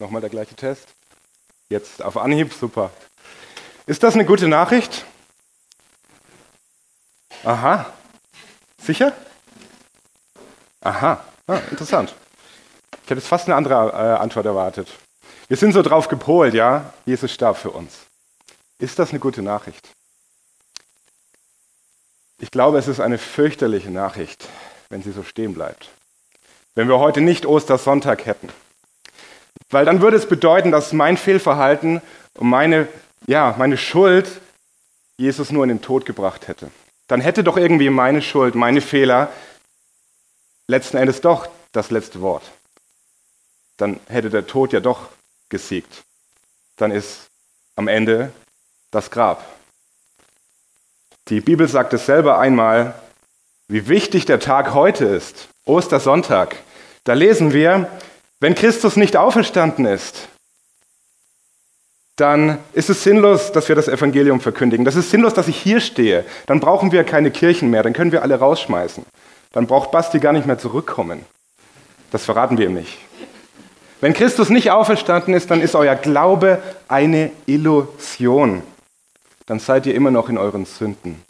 Nochmal der gleiche Test. Jetzt auf Anhieb, super. Ist das eine gute Nachricht? Aha. Sicher? Aha. Ah, interessant. Ich hätte jetzt fast eine andere äh, Antwort erwartet. Wir sind so drauf gepolt, ja? Jesus starb für uns. Ist das eine gute Nachricht? Ich glaube, es ist eine fürchterliche Nachricht, wenn sie so stehen bleibt. Wenn wir heute nicht Ostersonntag hätten. Weil dann würde es bedeuten, dass mein Fehlverhalten und meine, ja, meine Schuld Jesus nur in den Tod gebracht hätte. Dann hätte doch irgendwie meine Schuld, meine Fehler letzten Endes doch das letzte Wort. Dann hätte der Tod ja doch gesiegt. Dann ist am Ende das Grab. Die Bibel sagt es selber einmal, wie wichtig der Tag heute ist, Ostersonntag. Da lesen wir, wenn Christus nicht auferstanden ist, dann ist es sinnlos, dass wir das Evangelium verkündigen. Das ist sinnlos, dass ich hier stehe. Dann brauchen wir keine Kirchen mehr, dann können wir alle rausschmeißen. Dann braucht Basti gar nicht mehr zurückkommen. Das verraten wir ihm nicht. Wenn Christus nicht auferstanden ist, dann ist euer Glaube eine Illusion. Dann seid ihr immer noch in euren Sünden.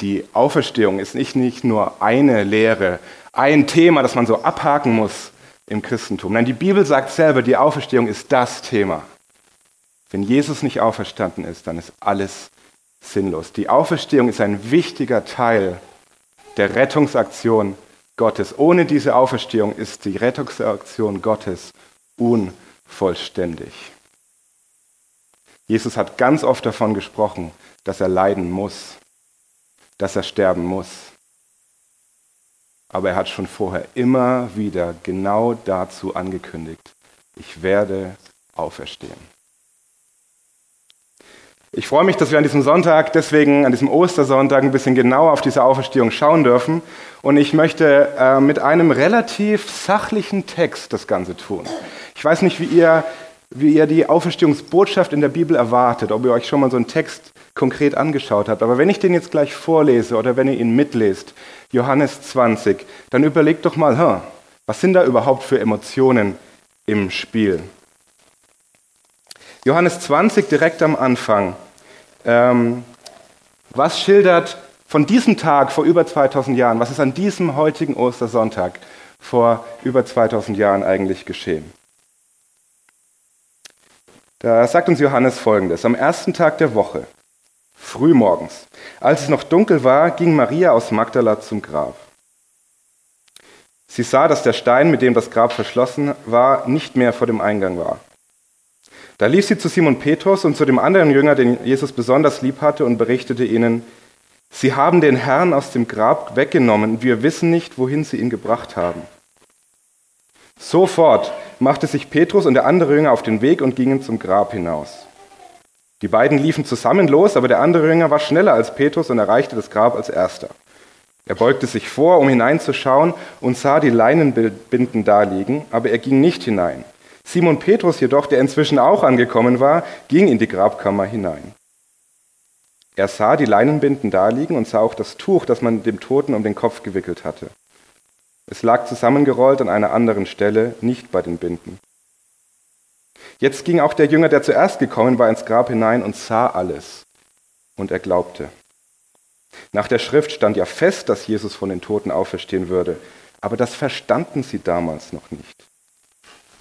Die Auferstehung ist nicht, nicht nur eine Lehre, ein Thema, das man so abhaken muss im Christentum. Nein, die Bibel sagt selber, die Auferstehung ist das Thema. Wenn Jesus nicht auferstanden ist, dann ist alles sinnlos. Die Auferstehung ist ein wichtiger Teil der Rettungsaktion Gottes. Ohne diese Auferstehung ist die Rettungsaktion Gottes unvollständig. Jesus hat ganz oft davon gesprochen, dass er leiden muss, dass er sterben muss. Aber er hat schon vorher immer wieder genau dazu angekündigt, ich werde auferstehen. Ich freue mich, dass wir an diesem Sonntag, deswegen an diesem Ostersonntag, ein bisschen genauer auf diese Auferstehung schauen dürfen. Und ich möchte äh, mit einem relativ sachlichen Text das Ganze tun. Ich weiß nicht, wie ihr, wie ihr die Auferstehungsbotschaft in der Bibel erwartet, ob ihr euch schon mal so einen Text konkret angeschaut habt. Aber wenn ich den jetzt gleich vorlese oder wenn ihr ihn mitlest, Johannes 20, dann überlegt doch mal, huh, was sind da überhaupt für Emotionen im Spiel? Johannes 20 direkt am Anfang. Ähm, was schildert von diesem Tag vor über 2000 Jahren, was ist an diesem heutigen Ostersonntag vor über 2000 Jahren eigentlich geschehen? Da sagt uns Johannes folgendes. Am ersten Tag der Woche, frühmorgens, als es noch dunkel war, ging Maria aus Magdala zum Grab. Sie sah, dass der Stein, mit dem das Grab verschlossen war, nicht mehr vor dem Eingang war. Da lief sie zu Simon Petrus und zu dem anderen Jünger, den Jesus besonders lieb hatte, und berichtete ihnen, Sie haben den Herrn aus dem Grab weggenommen und wir wissen nicht, wohin sie ihn gebracht haben. Sofort machte sich Petrus und der andere Jünger auf den Weg und gingen zum Grab hinaus. Die beiden liefen zusammen los, aber der andere Jünger war schneller als Petrus und erreichte das Grab als erster. Er beugte sich vor, um hineinzuschauen und sah die Leinenbinden daliegen, aber er ging nicht hinein. Simon Petrus jedoch, der inzwischen auch angekommen war, ging in die Grabkammer hinein. Er sah die Leinenbinden daliegen und sah auch das Tuch, das man dem Toten um den Kopf gewickelt hatte. Es lag zusammengerollt an einer anderen Stelle, nicht bei den Binden. Jetzt ging auch der Jünger, der zuerst gekommen war, ins Grab hinein und sah alles. Und er glaubte. Nach der Schrift stand ja fest, dass Jesus von den Toten auferstehen würde, aber das verstanden sie damals noch nicht.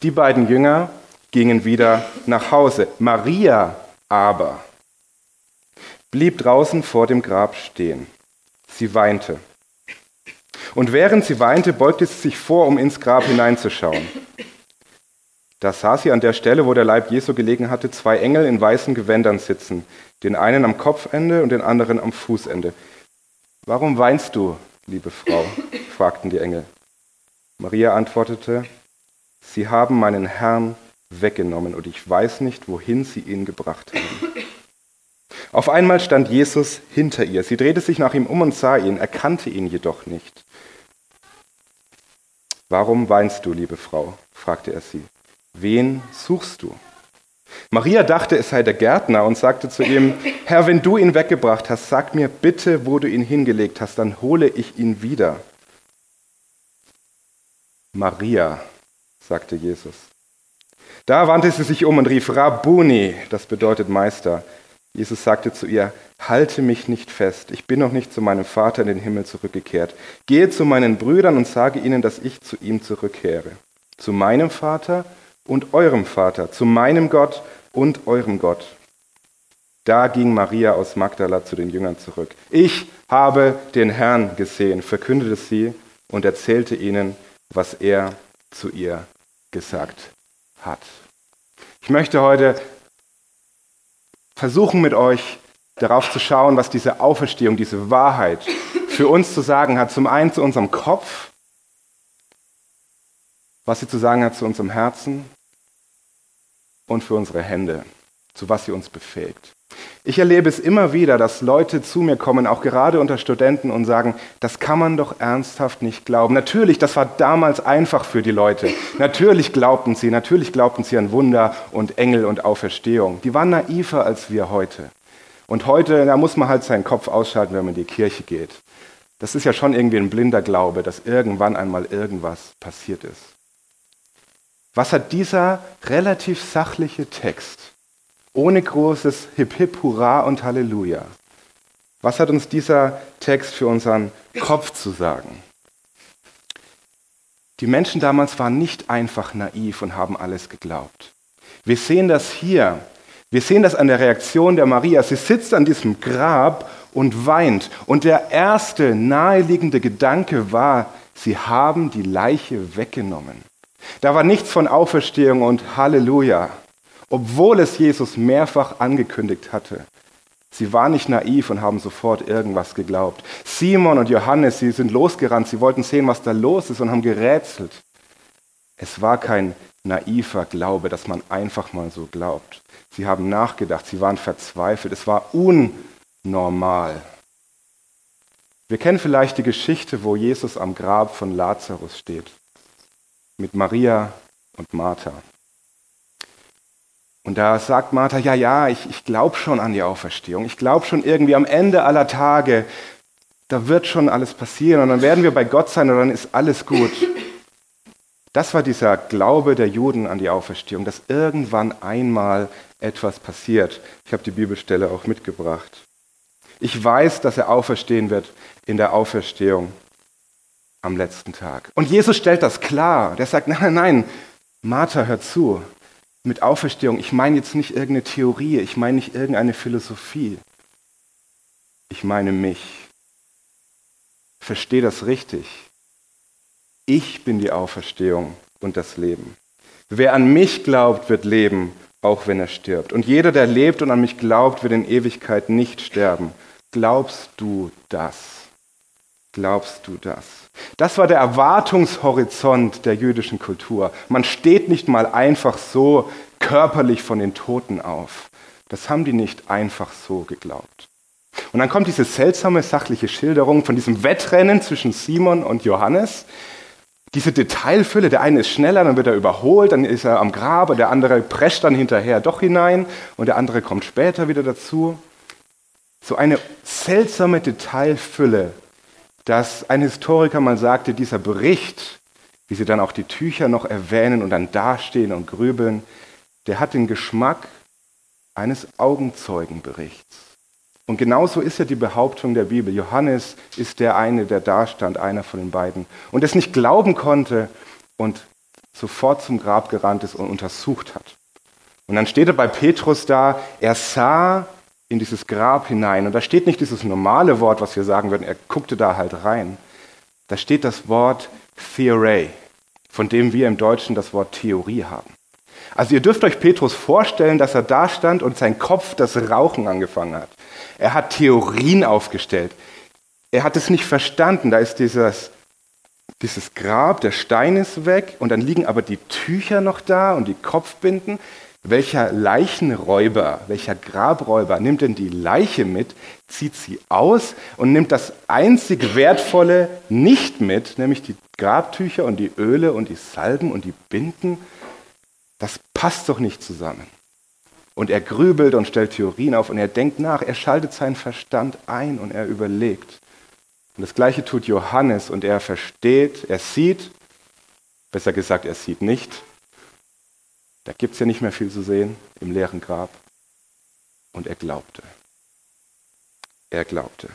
Die beiden Jünger gingen wieder nach Hause. Maria aber blieb draußen vor dem Grab stehen. Sie weinte. Und während sie weinte, beugte sie sich vor, um ins Grab hineinzuschauen. Da sah sie an der Stelle, wo der Leib Jesu gelegen hatte, zwei Engel in weißen Gewändern sitzen, den einen am Kopfende und den anderen am Fußende. Warum weinst du, liebe Frau? fragten die Engel. Maria antwortete, Sie haben meinen Herrn weggenommen und ich weiß nicht, wohin sie ihn gebracht haben. Auf einmal stand Jesus hinter ihr. Sie drehte sich nach ihm um und sah ihn, erkannte ihn jedoch nicht. Warum weinst du, liebe Frau? fragte er sie. Wen suchst du? Maria dachte, es sei der Gärtner und sagte zu ihm, Herr, wenn du ihn weggebracht hast, sag mir bitte, wo du ihn hingelegt hast, dann hole ich ihn wieder. Maria, sagte Jesus. Da wandte sie sich um und rief Rabuni, das bedeutet Meister. Jesus sagte zu ihr, halte mich nicht fest, ich bin noch nicht zu meinem Vater in den Himmel zurückgekehrt. Gehe zu meinen Brüdern und sage ihnen, dass ich zu ihm zurückkehre. Zu meinem Vater und eurem Vater, zu meinem Gott und eurem Gott. Da ging Maria aus Magdala zu den Jüngern zurück. Ich habe den Herrn gesehen, verkündete sie und erzählte ihnen, was er zu ihr gesagt hat. Ich möchte heute versuchen mit euch darauf zu schauen, was diese Auferstehung, diese Wahrheit für uns zu sagen hat. Zum einen zu unserem Kopf, was sie zu sagen hat zu unserem Herzen und für unsere Hände, zu was sie uns befähigt. Ich erlebe es immer wieder, dass Leute zu mir kommen, auch gerade unter Studenten, und sagen, das kann man doch ernsthaft nicht glauben. Natürlich, das war damals einfach für die Leute. Natürlich glaubten sie, natürlich glaubten sie an Wunder und Engel und Auferstehung. Die waren naiver als wir heute. Und heute, da muss man halt seinen Kopf ausschalten, wenn man in die Kirche geht. Das ist ja schon irgendwie ein blinder Glaube, dass irgendwann einmal irgendwas passiert ist. Was hat dieser relativ sachliche Text ohne großes Hip Hip, Hurra und Halleluja. Was hat uns dieser Text für unseren Kopf zu sagen? Die Menschen damals waren nicht einfach naiv und haben alles geglaubt. Wir sehen das hier. Wir sehen das an der Reaktion der Maria. Sie sitzt an diesem Grab und weint. Und der erste naheliegende Gedanke war, sie haben die Leiche weggenommen. Da war nichts von Auferstehung und Halleluja obwohl es Jesus mehrfach angekündigt hatte. Sie waren nicht naiv und haben sofort irgendwas geglaubt. Simon und Johannes, sie sind losgerannt, sie wollten sehen, was da los ist und haben gerätselt. Es war kein naiver Glaube, dass man einfach mal so glaubt. Sie haben nachgedacht, sie waren verzweifelt, es war unnormal. Wir kennen vielleicht die Geschichte, wo Jesus am Grab von Lazarus steht, mit Maria und Martha. Und da sagt Martha, ja, ja, ich, ich glaube schon an die Auferstehung. Ich glaube schon irgendwie am Ende aller Tage, da wird schon alles passieren und dann werden wir bei Gott sein und dann ist alles gut. Das war dieser Glaube der Juden an die Auferstehung, dass irgendwann einmal etwas passiert. Ich habe die Bibelstelle auch mitgebracht. Ich weiß, dass er auferstehen wird in der Auferstehung am letzten Tag. Und Jesus stellt das klar. Der sagt, nein, nein, nein, Martha, hör zu mit Auferstehung, ich meine jetzt nicht irgendeine Theorie, ich meine nicht irgendeine Philosophie. Ich meine mich. Verstehe das richtig. Ich bin die Auferstehung und das Leben. Wer an mich glaubt, wird leben, auch wenn er stirbt. Und jeder, der lebt und an mich glaubt, wird in Ewigkeit nicht sterben. Glaubst du das? Glaubst du das? Das war der Erwartungshorizont der jüdischen Kultur. Man steht nicht mal einfach so körperlich von den Toten auf. Das haben die nicht einfach so geglaubt. Und dann kommt diese seltsame sachliche Schilderung von diesem Wettrennen zwischen Simon und Johannes. Diese Detailfülle, der eine ist schneller, dann wird er überholt, dann ist er am Grab, und der andere prescht dann hinterher doch hinein und der andere kommt später wieder dazu. So eine seltsame Detailfülle dass ein Historiker mal sagte, dieser Bericht, wie sie dann auch die Tücher noch erwähnen und dann dastehen und grübeln, der hat den Geschmack eines Augenzeugenberichts. Und genauso ist ja die Behauptung der Bibel. Johannes ist der eine, der dastand, einer von den beiden, und es nicht glauben konnte und sofort zum Grab gerannt ist und untersucht hat. Und dann steht er bei Petrus da, er sah in dieses Grab hinein. Und da steht nicht dieses normale Wort, was wir sagen würden, er guckte da halt rein. Da steht das Wort Theoray, von dem wir im Deutschen das Wort Theorie haben. Also ihr dürft euch Petrus vorstellen, dass er da stand und sein Kopf das Rauchen angefangen hat. Er hat Theorien aufgestellt. Er hat es nicht verstanden. Da ist dieses, dieses Grab, der Stein ist weg und dann liegen aber die Tücher noch da und die Kopfbinden. Welcher Leichenräuber, welcher Grabräuber nimmt denn die Leiche mit, zieht sie aus und nimmt das einzig Wertvolle nicht mit, nämlich die Grabtücher und die Öle und die Salben und die Binden? Das passt doch nicht zusammen. Und er grübelt und stellt Theorien auf und er denkt nach, er schaltet seinen Verstand ein und er überlegt. Und das gleiche tut Johannes und er versteht, er sieht Besser gesagt, er sieht nicht. Da gibt es ja nicht mehr viel zu sehen im leeren Grab. Und er glaubte. Er glaubte.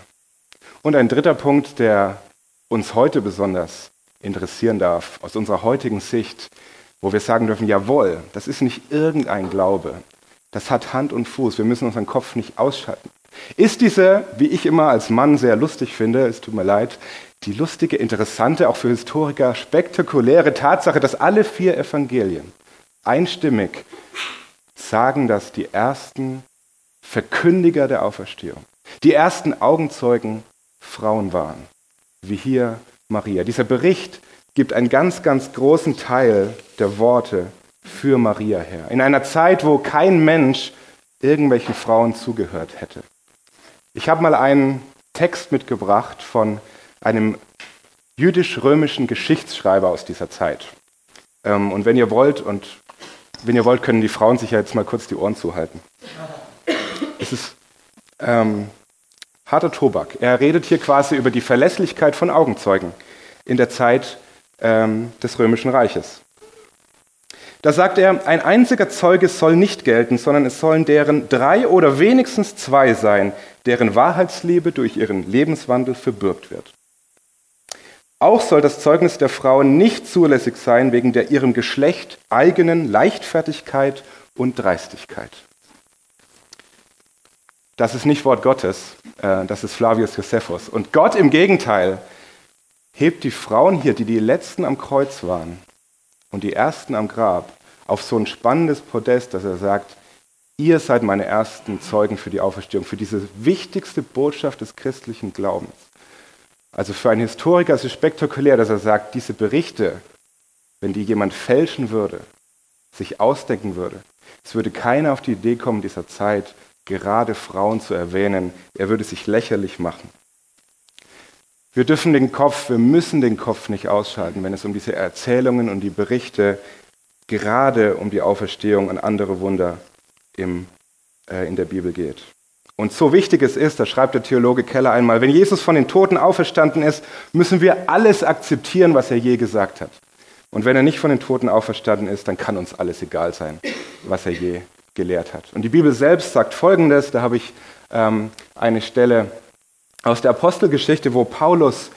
Und ein dritter Punkt, der uns heute besonders interessieren darf, aus unserer heutigen Sicht, wo wir sagen dürfen, jawohl, das ist nicht irgendein Glaube, das hat Hand und Fuß, wir müssen unseren Kopf nicht ausschalten. Ist diese, wie ich immer als Mann sehr lustig finde, es tut mir leid, die lustige, interessante, auch für Historiker spektakuläre Tatsache, dass alle vier Evangelien einstimmig sagen, dass die ersten Verkündiger der Auferstehung, die ersten Augenzeugen Frauen waren, wie hier Maria. Dieser Bericht gibt einen ganz, ganz großen Teil der Worte für Maria her. In einer Zeit, wo kein Mensch irgendwelchen Frauen zugehört hätte. Ich habe mal einen Text mitgebracht von einem jüdisch-römischen Geschichtsschreiber aus dieser Zeit. Ähm, und wenn ihr wollt, und wenn ihr wollt, können die Frauen sich ja jetzt mal kurz die Ohren zuhalten. Es ist ähm, harter Tobak. Er redet hier quasi über die Verlässlichkeit von Augenzeugen in der Zeit ähm, des Römischen Reiches. Da sagt er, ein einziger Zeuge soll nicht gelten, sondern es sollen deren drei oder wenigstens zwei sein, deren Wahrheitsliebe durch ihren Lebenswandel verbürgt wird. Auch soll das Zeugnis der Frauen nicht zulässig sein wegen der ihrem Geschlecht eigenen Leichtfertigkeit und Dreistigkeit. Das ist nicht Wort Gottes, äh, das ist Flavius Josephus. Und Gott im Gegenteil hebt die Frauen hier, die die letzten am Kreuz waren und die ersten am Grab, auf so ein spannendes Podest, dass er sagt, ihr seid meine ersten Zeugen für die Auferstehung, für diese wichtigste Botschaft des christlichen Glaubens. Also für einen Historiker ist es spektakulär, dass er sagt, diese Berichte, wenn die jemand fälschen würde, sich ausdenken würde, es würde keiner auf die Idee kommen, dieser Zeit gerade Frauen zu erwähnen. Er würde sich lächerlich machen. Wir dürfen den Kopf, wir müssen den Kopf nicht ausschalten, wenn es um diese Erzählungen und die Berichte gerade um die Auferstehung und andere Wunder im, äh, in der Bibel geht. Und so wichtig es ist, da schreibt der Theologe Keller einmal, wenn Jesus von den Toten auferstanden ist, müssen wir alles akzeptieren, was er je gesagt hat. Und wenn er nicht von den Toten auferstanden ist, dann kann uns alles egal sein, was er je gelehrt hat. Und die Bibel selbst sagt Folgendes, da habe ich ähm, eine Stelle aus der Apostelgeschichte, wo Paulus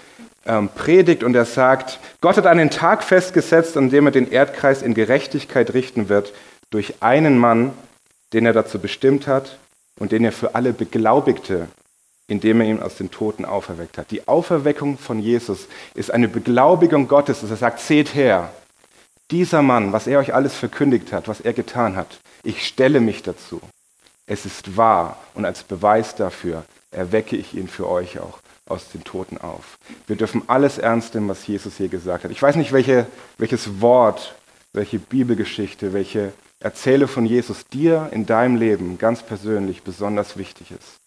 ähm, predigt und er sagt, Gott hat einen Tag festgesetzt, an dem er den Erdkreis in Gerechtigkeit richten wird, durch einen Mann, den er dazu bestimmt hat und den er für alle beglaubigte, indem er ihn aus den Toten auferweckt hat. Die Auferweckung von Jesus ist eine Beglaubigung Gottes, dass er sagt, seht her, dieser Mann, was er euch alles verkündigt hat, was er getan hat, ich stelle mich dazu. Es ist wahr und als Beweis dafür erwecke ich ihn für euch auch aus den Toten auf. Wir dürfen alles ernst nehmen, was Jesus hier gesagt hat. Ich weiß nicht, welche, welches Wort, welche Bibelgeschichte, welche Erzähle von Jesus dir in deinem Leben ganz persönlich besonders wichtig ist.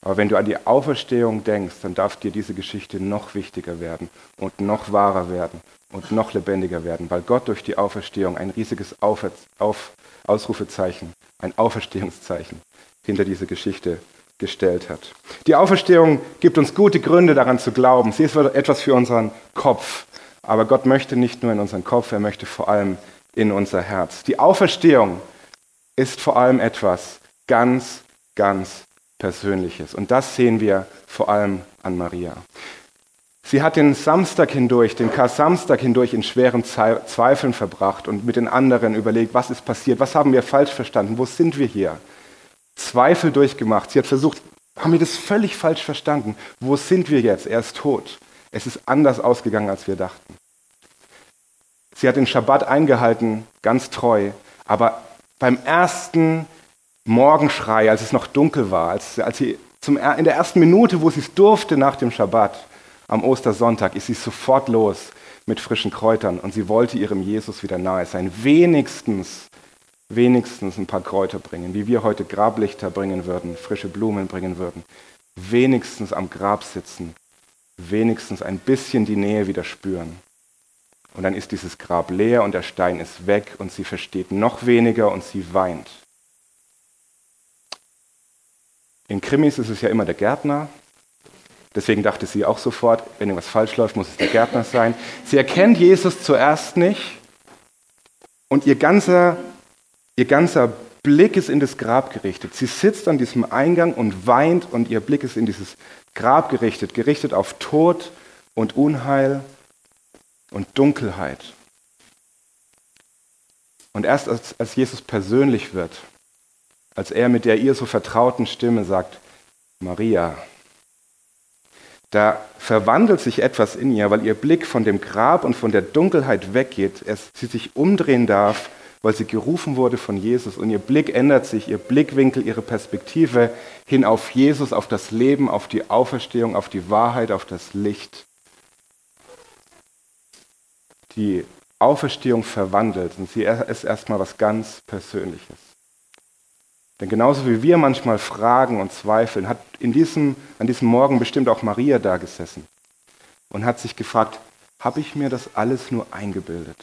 Aber wenn du an die Auferstehung denkst, dann darf dir diese Geschichte noch wichtiger werden und noch wahrer werden und noch lebendiger werden, weil Gott durch die Auferstehung ein riesiges Auf, Auf, Ausrufezeichen, ein Auferstehungszeichen hinter diese Geschichte gestellt hat. Die Auferstehung gibt uns gute Gründe daran zu glauben. Sie ist etwas für unseren Kopf. Aber Gott möchte nicht nur in unseren Kopf, er möchte vor allem in unser Herz. Die Auferstehung ist vor allem etwas ganz, ganz Persönliches. Und das sehen wir vor allem an Maria. Sie hat den Samstag hindurch, den Kar-Samstag hindurch in schweren Zweifeln verbracht und mit den anderen überlegt, was ist passiert, was haben wir falsch verstanden, wo sind wir hier? Zweifel durchgemacht. Sie hat versucht, haben wir das völlig falsch verstanden? Wo sind wir jetzt? Er ist tot. Es ist anders ausgegangen, als wir dachten. Sie hat den Schabbat eingehalten, ganz treu, aber beim ersten Morgenschrei, als es noch dunkel war, als, als sie zum, in der ersten Minute, wo sie es durfte nach dem Schabbat, am Ostersonntag, ist sie sofort los mit frischen Kräutern und sie wollte ihrem Jesus wieder nahe sein. Wenigstens, wenigstens ein paar Kräuter bringen, wie wir heute Grablichter bringen würden, frische Blumen bringen würden. Wenigstens am Grab sitzen, wenigstens ein bisschen die Nähe wieder spüren. Und dann ist dieses Grab leer und der Stein ist weg und sie versteht noch weniger und sie weint. In Krimis ist es ja immer der Gärtner, Deswegen dachte sie auch sofort, wenn irgendwas falsch läuft, muss es der Gärtner sein. Sie erkennt Jesus zuerst nicht und ihr ganzer, ihr ganzer Blick ist in das Grab gerichtet. Sie sitzt an diesem Eingang und weint und ihr Blick ist in dieses Grab gerichtet, gerichtet auf Tod und Unheil und Dunkelheit. Und erst als, als Jesus persönlich wird, als er mit der ihr so vertrauten Stimme sagt, Maria, da verwandelt sich etwas in ihr, weil ihr Blick von dem Grab und von der Dunkelheit weggeht, es, sie sich umdrehen darf, weil sie gerufen wurde von Jesus und ihr Blick ändert sich, ihr Blickwinkel, ihre Perspektive hin auf Jesus, auf das Leben, auf die Auferstehung, auf die Wahrheit, auf das Licht. Die Auferstehung verwandelt und sie ist erstmal was ganz Persönliches. Denn genauso wie wir manchmal fragen und zweifeln, hat in diesem, an diesem Morgen bestimmt auch Maria da gesessen und hat sich gefragt, habe ich mir das alles nur eingebildet?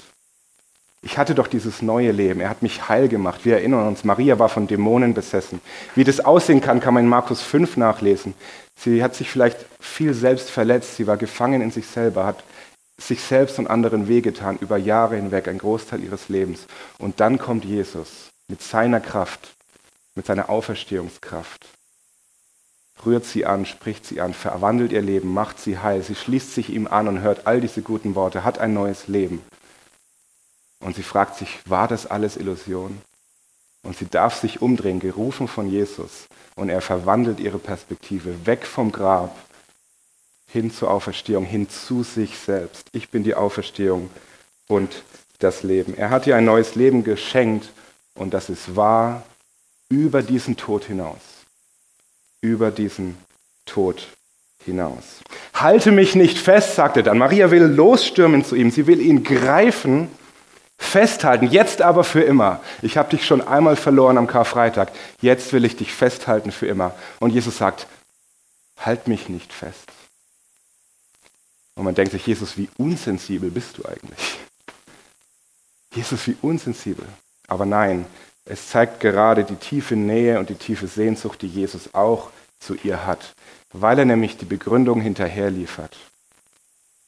Ich hatte doch dieses neue Leben, er hat mich heil gemacht. Wir erinnern uns, Maria war von Dämonen besessen. Wie das aussehen kann, kann man in Markus 5 nachlesen. Sie hat sich vielleicht viel selbst verletzt, sie war gefangen in sich selber, hat sich selbst und anderen wehgetan über Jahre hinweg, ein Großteil ihres Lebens. Und dann kommt Jesus mit seiner Kraft mit seiner Auferstehungskraft. Rührt sie an, spricht sie an, verwandelt ihr Leben, macht sie heil. Sie schließt sich ihm an und hört all diese guten Worte, hat ein neues Leben. Und sie fragt sich, war das alles Illusion? Und sie darf sich umdrehen, gerufen von Jesus. Und er verwandelt ihre Perspektive weg vom Grab hin zur Auferstehung, hin zu sich selbst. Ich bin die Auferstehung und das Leben. Er hat ihr ein neues Leben geschenkt und das ist wahr über diesen Tod hinaus. Über diesen Tod hinaus. Halte mich nicht fest, sagt er dann. Maria will losstürmen zu ihm. Sie will ihn greifen, festhalten. Jetzt aber für immer. Ich habe dich schon einmal verloren am Karfreitag. Jetzt will ich dich festhalten für immer. Und Jesus sagt, halt mich nicht fest. Und man denkt sich, Jesus, wie unsensibel bist du eigentlich? Jesus, wie unsensibel. Aber nein, es zeigt gerade die tiefe Nähe und die tiefe Sehnsucht, die Jesus auch zu ihr hat, weil er nämlich die Begründung hinterher liefert.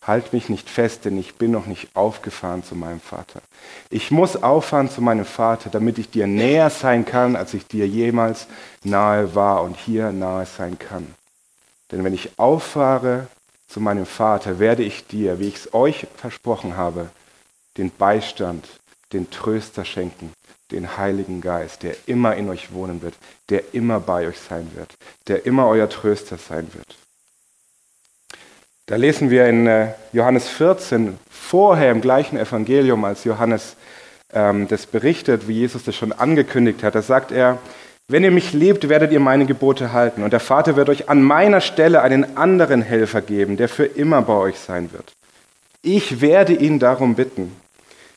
Halt mich nicht fest, denn ich bin noch nicht aufgefahren zu meinem Vater. Ich muss auffahren zu meinem Vater, damit ich dir näher sein kann, als ich dir jemals nahe war und hier nahe sein kann. Denn wenn ich auffahre zu meinem Vater, werde ich dir, wie ich es euch versprochen habe, den Beistand, den Tröster schenken, den Heiligen Geist, der immer in euch wohnen wird, der immer bei euch sein wird, der immer euer Tröster sein wird. Da lesen wir in äh, Johannes 14, vorher im gleichen Evangelium, als Johannes ähm, das berichtet, wie Jesus das schon angekündigt hat, da sagt er, wenn ihr mich liebt, werdet ihr meine Gebote halten. Und der Vater wird euch an meiner Stelle einen anderen Helfer geben, der für immer bei euch sein wird. Ich werde ihn darum bitten.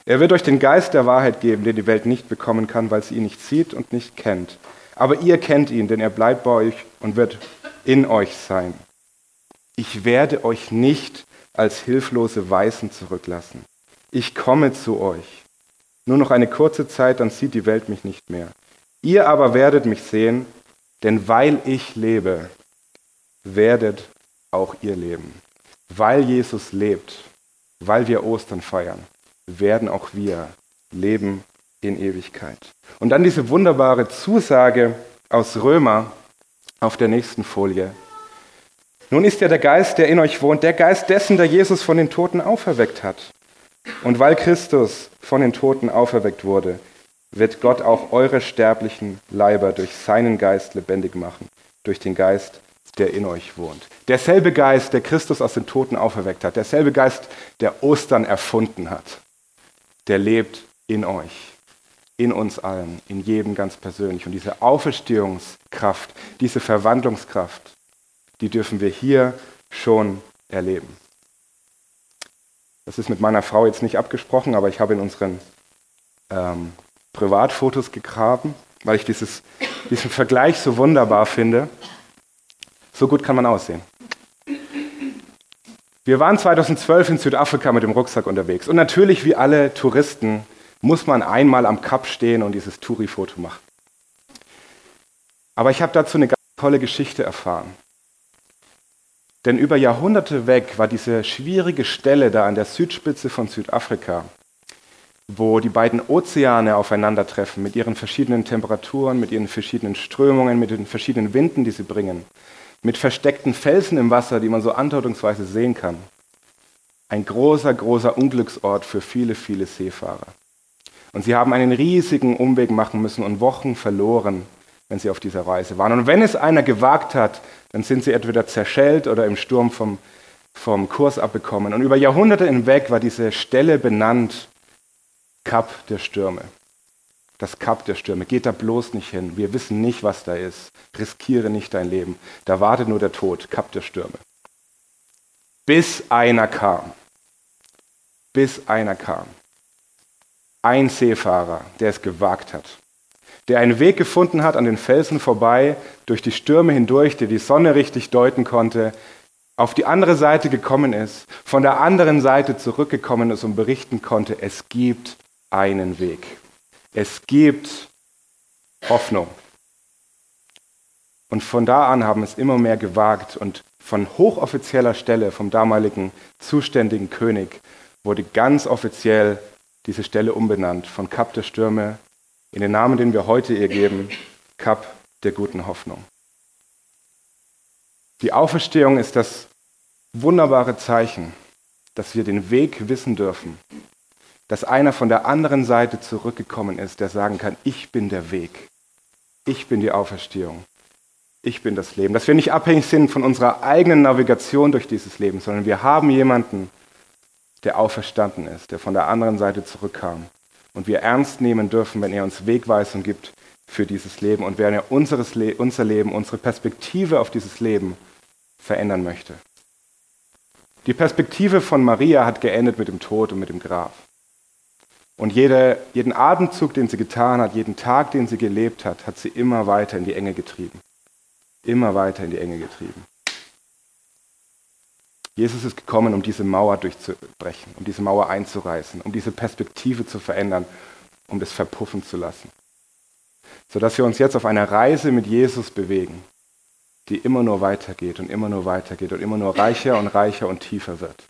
Er wird euch den Geist der Wahrheit geben, den die Welt nicht bekommen kann, weil sie ihn nicht sieht und nicht kennt. Aber ihr kennt ihn, denn er bleibt bei euch und wird in euch sein. Ich werde euch nicht als hilflose Weisen zurücklassen. Ich komme zu euch. Nur noch eine kurze Zeit, dann sieht die Welt mich nicht mehr. Ihr aber werdet mich sehen, denn weil ich lebe, werdet auch ihr leben. Weil Jesus lebt, weil wir Ostern feiern, werden auch wir leben in Ewigkeit. Und dann diese wunderbare Zusage aus Römer auf der nächsten Folie. Nun ist ja der Geist, der in euch wohnt, der Geist dessen, der Jesus von den Toten auferweckt hat. Und weil Christus von den Toten auferweckt wurde, wird Gott auch eure sterblichen Leiber durch seinen Geist lebendig machen, durch den Geist, der in euch wohnt. Derselbe Geist, der Christus aus den Toten auferweckt hat, derselbe Geist, der Ostern erfunden hat der lebt in euch, in uns allen, in jedem ganz persönlich. Und diese Auferstehungskraft, diese Verwandlungskraft, die dürfen wir hier schon erleben. Das ist mit meiner Frau jetzt nicht abgesprochen, aber ich habe in unseren ähm, Privatfotos gegraben, weil ich dieses, diesen Vergleich so wunderbar finde. So gut kann man aussehen. Wir waren 2012 in Südafrika mit dem Rucksack unterwegs. Und natürlich, wie alle Touristen, muss man einmal am Kap stehen und dieses Touri-Foto machen. Aber ich habe dazu eine ganz tolle Geschichte erfahren. Denn über Jahrhunderte weg war diese schwierige Stelle da an der Südspitze von Südafrika, wo die beiden Ozeane aufeinandertreffen mit ihren verschiedenen Temperaturen, mit ihren verschiedenen Strömungen, mit den verschiedenen Winden, die sie bringen, mit versteckten Felsen im Wasser, die man so andeutungsweise sehen kann. Ein großer, großer Unglücksort für viele, viele Seefahrer. Und sie haben einen riesigen Umweg machen müssen und Wochen verloren, wenn sie auf dieser Reise waren. Und wenn es einer gewagt hat, dann sind sie entweder zerschellt oder im Sturm vom, vom Kurs abbekommen. Und über Jahrhunderte hinweg war diese Stelle benannt Kap der Stürme. Das Kap der Stürme. Geht da bloß nicht hin. Wir wissen nicht, was da ist. Riskiere nicht dein Leben. Da wartet nur der Tod. Kap der Stürme. Bis einer kam. Bis einer kam ein Seefahrer, der es gewagt hat, der einen Weg gefunden hat an den Felsen vorbei, durch die Stürme hindurch, der die Sonne richtig deuten konnte, auf die andere Seite gekommen ist, von der anderen Seite zurückgekommen ist und berichten konnte, es gibt einen Weg. Es gibt Hoffnung. Und von da an haben es immer mehr gewagt und von hochoffizieller Stelle vom damaligen zuständigen König wurde ganz offiziell diese Stelle umbenannt von Kap der Stürme in den Namen, den wir heute ihr geben, Kap der guten Hoffnung. Die Auferstehung ist das wunderbare Zeichen, dass wir den Weg wissen dürfen, dass einer von der anderen Seite zurückgekommen ist, der sagen kann, ich bin der Weg, ich bin die Auferstehung, ich bin das Leben, dass wir nicht abhängig sind von unserer eigenen Navigation durch dieses Leben, sondern wir haben jemanden, der auferstanden ist, der von der anderen Seite zurückkam. Und wir ernst nehmen dürfen, wenn er uns Wegweisung gibt für dieses Leben und wenn er unseres Le unser Leben, unsere Perspektive auf dieses Leben verändern möchte. Die Perspektive von Maria hat geendet mit dem Tod und mit dem Grab. Und jede, jeden Atemzug, den sie getan hat, jeden Tag, den sie gelebt hat, hat sie immer weiter in die Enge getrieben. Immer weiter in die Enge getrieben. Jesus ist gekommen, um diese Mauer durchzubrechen, um diese Mauer einzureißen, um diese Perspektive zu verändern, um das verpuffen zu lassen. Sodass wir uns jetzt auf einer Reise mit Jesus bewegen, die immer nur weitergeht und immer nur weitergeht und immer nur reicher und reicher und tiefer wird.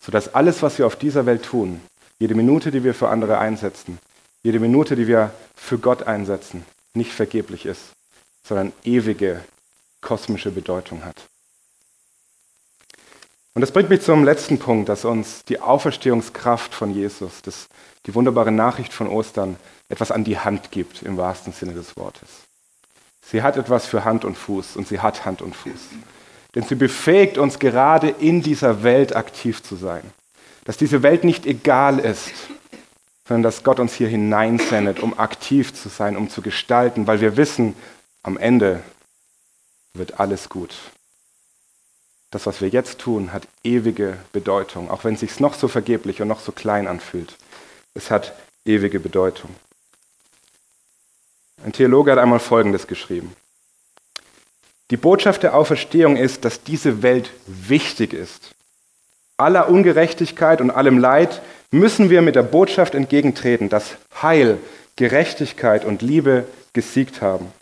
Sodass alles, was wir auf dieser Welt tun, jede Minute, die wir für andere einsetzen, jede Minute, die wir für Gott einsetzen, nicht vergeblich ist, sondern ewige kosmische Bedeutung hat. Und das bringt mich zum letzten Punkt, dass uns die Auferstehungskraft von Jesus, das, die wunderbare Nachricht von Ostern, etwas an die Hand gibt, im wahrsten Sinne des Wortes. Sie hat etwas für Hand und Fuß und sie hat Hand und Fuß. Denn sie befähigt uns gerade in dieser Welt aktiv zu sein. Dass diese Welt nicht egal ist, sondern dass Gott uns hier hineinsendet, um aktiv zu sein, um zu gestalten, weil wir wissen, am Ende wird alles gut das, was wir jetzt tun, hat ewige Bedeutung, auch wenn es sich noch so vergeblich und noch so klein anfühlt. Es hat ewige Bedeutung. Ein Theologe hat einmal Folgendes geschrieben. Die Botschaft der Auferstehung ist, dass diese Welt wichtig ist. Aller Ungerechtigkeit und allem Leid müssen wir mit der Botschaft entgegentreten, dass Heil, Gerechtigkeit und Liebe gesiegt haben.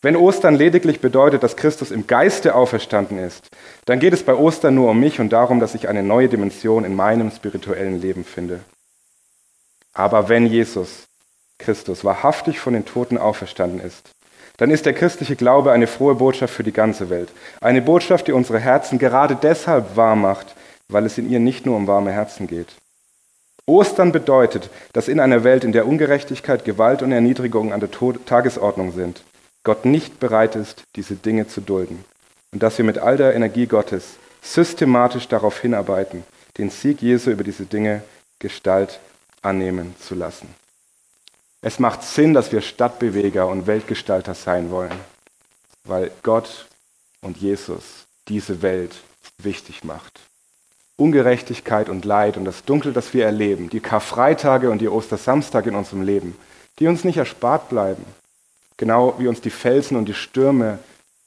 Wenn Ostern lediglich bedeutet, dass Christus im Geiste auferstanden ist, dann geht es bei Ostern nur um mich und darum, dass ich eine neue Dimension in meinem spirituellen Leben finde. Aber wenn Jesus Christus wahrhaftig von den Toten auferstanden ist, dann ist der christliche Glaube eine frohe Botschaft für die ganze Welt. Eine Botschaft, die unsere Herzen gerade deshalb warm macht, weil es in ihr nicht nur um warme Herzen geht. Ostern bedeutet, dass in einer Welt, in der Ungerechtigkeit, Gewalt und Erniedrigung an der Tagesordnung sind, Gott nicht bereit ist, diese Dinge zu dulden. Und dass wir mit all der Energie Gottes systematisch darauf hinarbeiten, den Sieg Jesu über diese Dinge Gestalt annehmen zu lassen. Es macht Sinn, dass wir Stadtbeweger und Weltgestalter sein wollen, weil Gott und Jesus diese Welt wichtig macht. Ungerechtigkeit und Leid und das Dunkel, das wir erleben, die Karfreitage und die Ostersamstage in unserem Leben, die uns nicht erspart bleiben, Genau wie uns die Felsen und die Stürme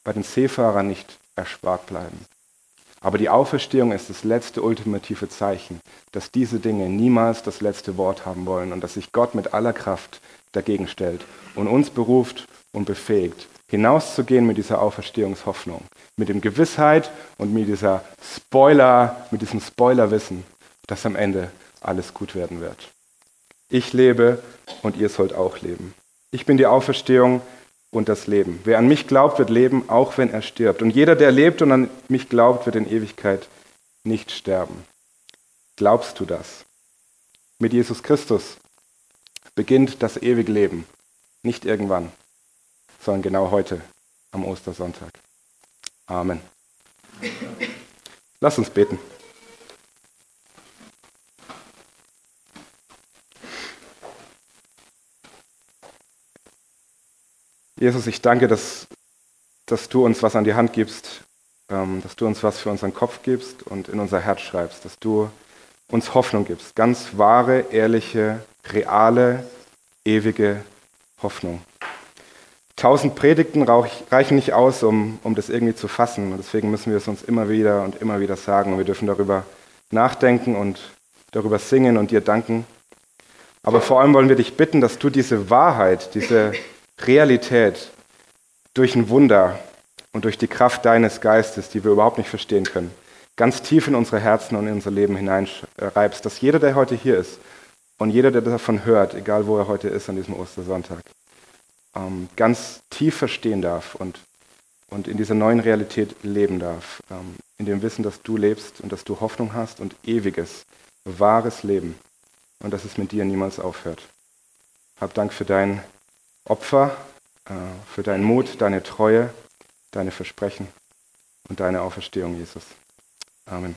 bei den Seefahrern nicht erspart bleiben. Aber die Auferstehung ist das letzte ultimative Zeichen, dass diese Dinge niemals das letzte Wort haben wollen und dass sich Gott mit aller Kraft dagegen stellt und uns beruft und befähigt, hinauszugehen mit dieser Auferstehungshoffnung, mit dem Gewissheit und mit dieser Spoiler, mit diesem Spoilerwissen, dass am Ende alles gut werden wird. Ich lebe und ihr sollt auch leben. Ich bin die Auferstehung und das Leben. Wer an mich glaubt, wird leben, auch wenn er stirbt. Und jeder, der lebt und an mich glaubt, wird in Ewigkeit nicht sterben. Glaubst du das? Mit Jesus Christus beginnt das ewige Leben. Nicht irgendwann, sondern genau heute am Ostersonntag. Amen. Lass uns beten. Jesus, ich danke, dass, dass du uns was an die Hand gibst, ähm, dass du uns was für unseren Kopf gibst und in unser Herz schreibst, dass du uns Hoffnung gibst, ganz wahre, ehrliche, reale, ewige Hoffnung. Tausend Predigten reichen nicht aus, um, um das irgendwie zu fassen. Und deswegen müssen wir es uns immer wieder und immer wieder sagen. Und wir dürfen darüber nachdenken und darüber singen und dir danken. Aber vor allem wollen wir dich bitten, dass du diese Wahrheit, diese Realität durch ein Wunder und durch die Kraft deines Geistes, die wir überhaupt nicht verstehen können, ganz tief in unsere Herzen und in unser Leben hineinreibst, dass jeder, der heute hier ist und jeder, der davon hört, egal wo er heute ist an diesem Ostersonntag, ähm, ganz tief verstehen darf und, und in dieser neuen Realität leben darf, ähm, in dem Wissen, dass du lebst und dass du Hoffnung hast und ewiges, wahres Leben und dass es mit dir niemals aufhört. Hab Dank für dein Opfer, äh, für deinen Mut, deine Treue, deine Versprechen und deine Auferstehung, Jesus. Amen.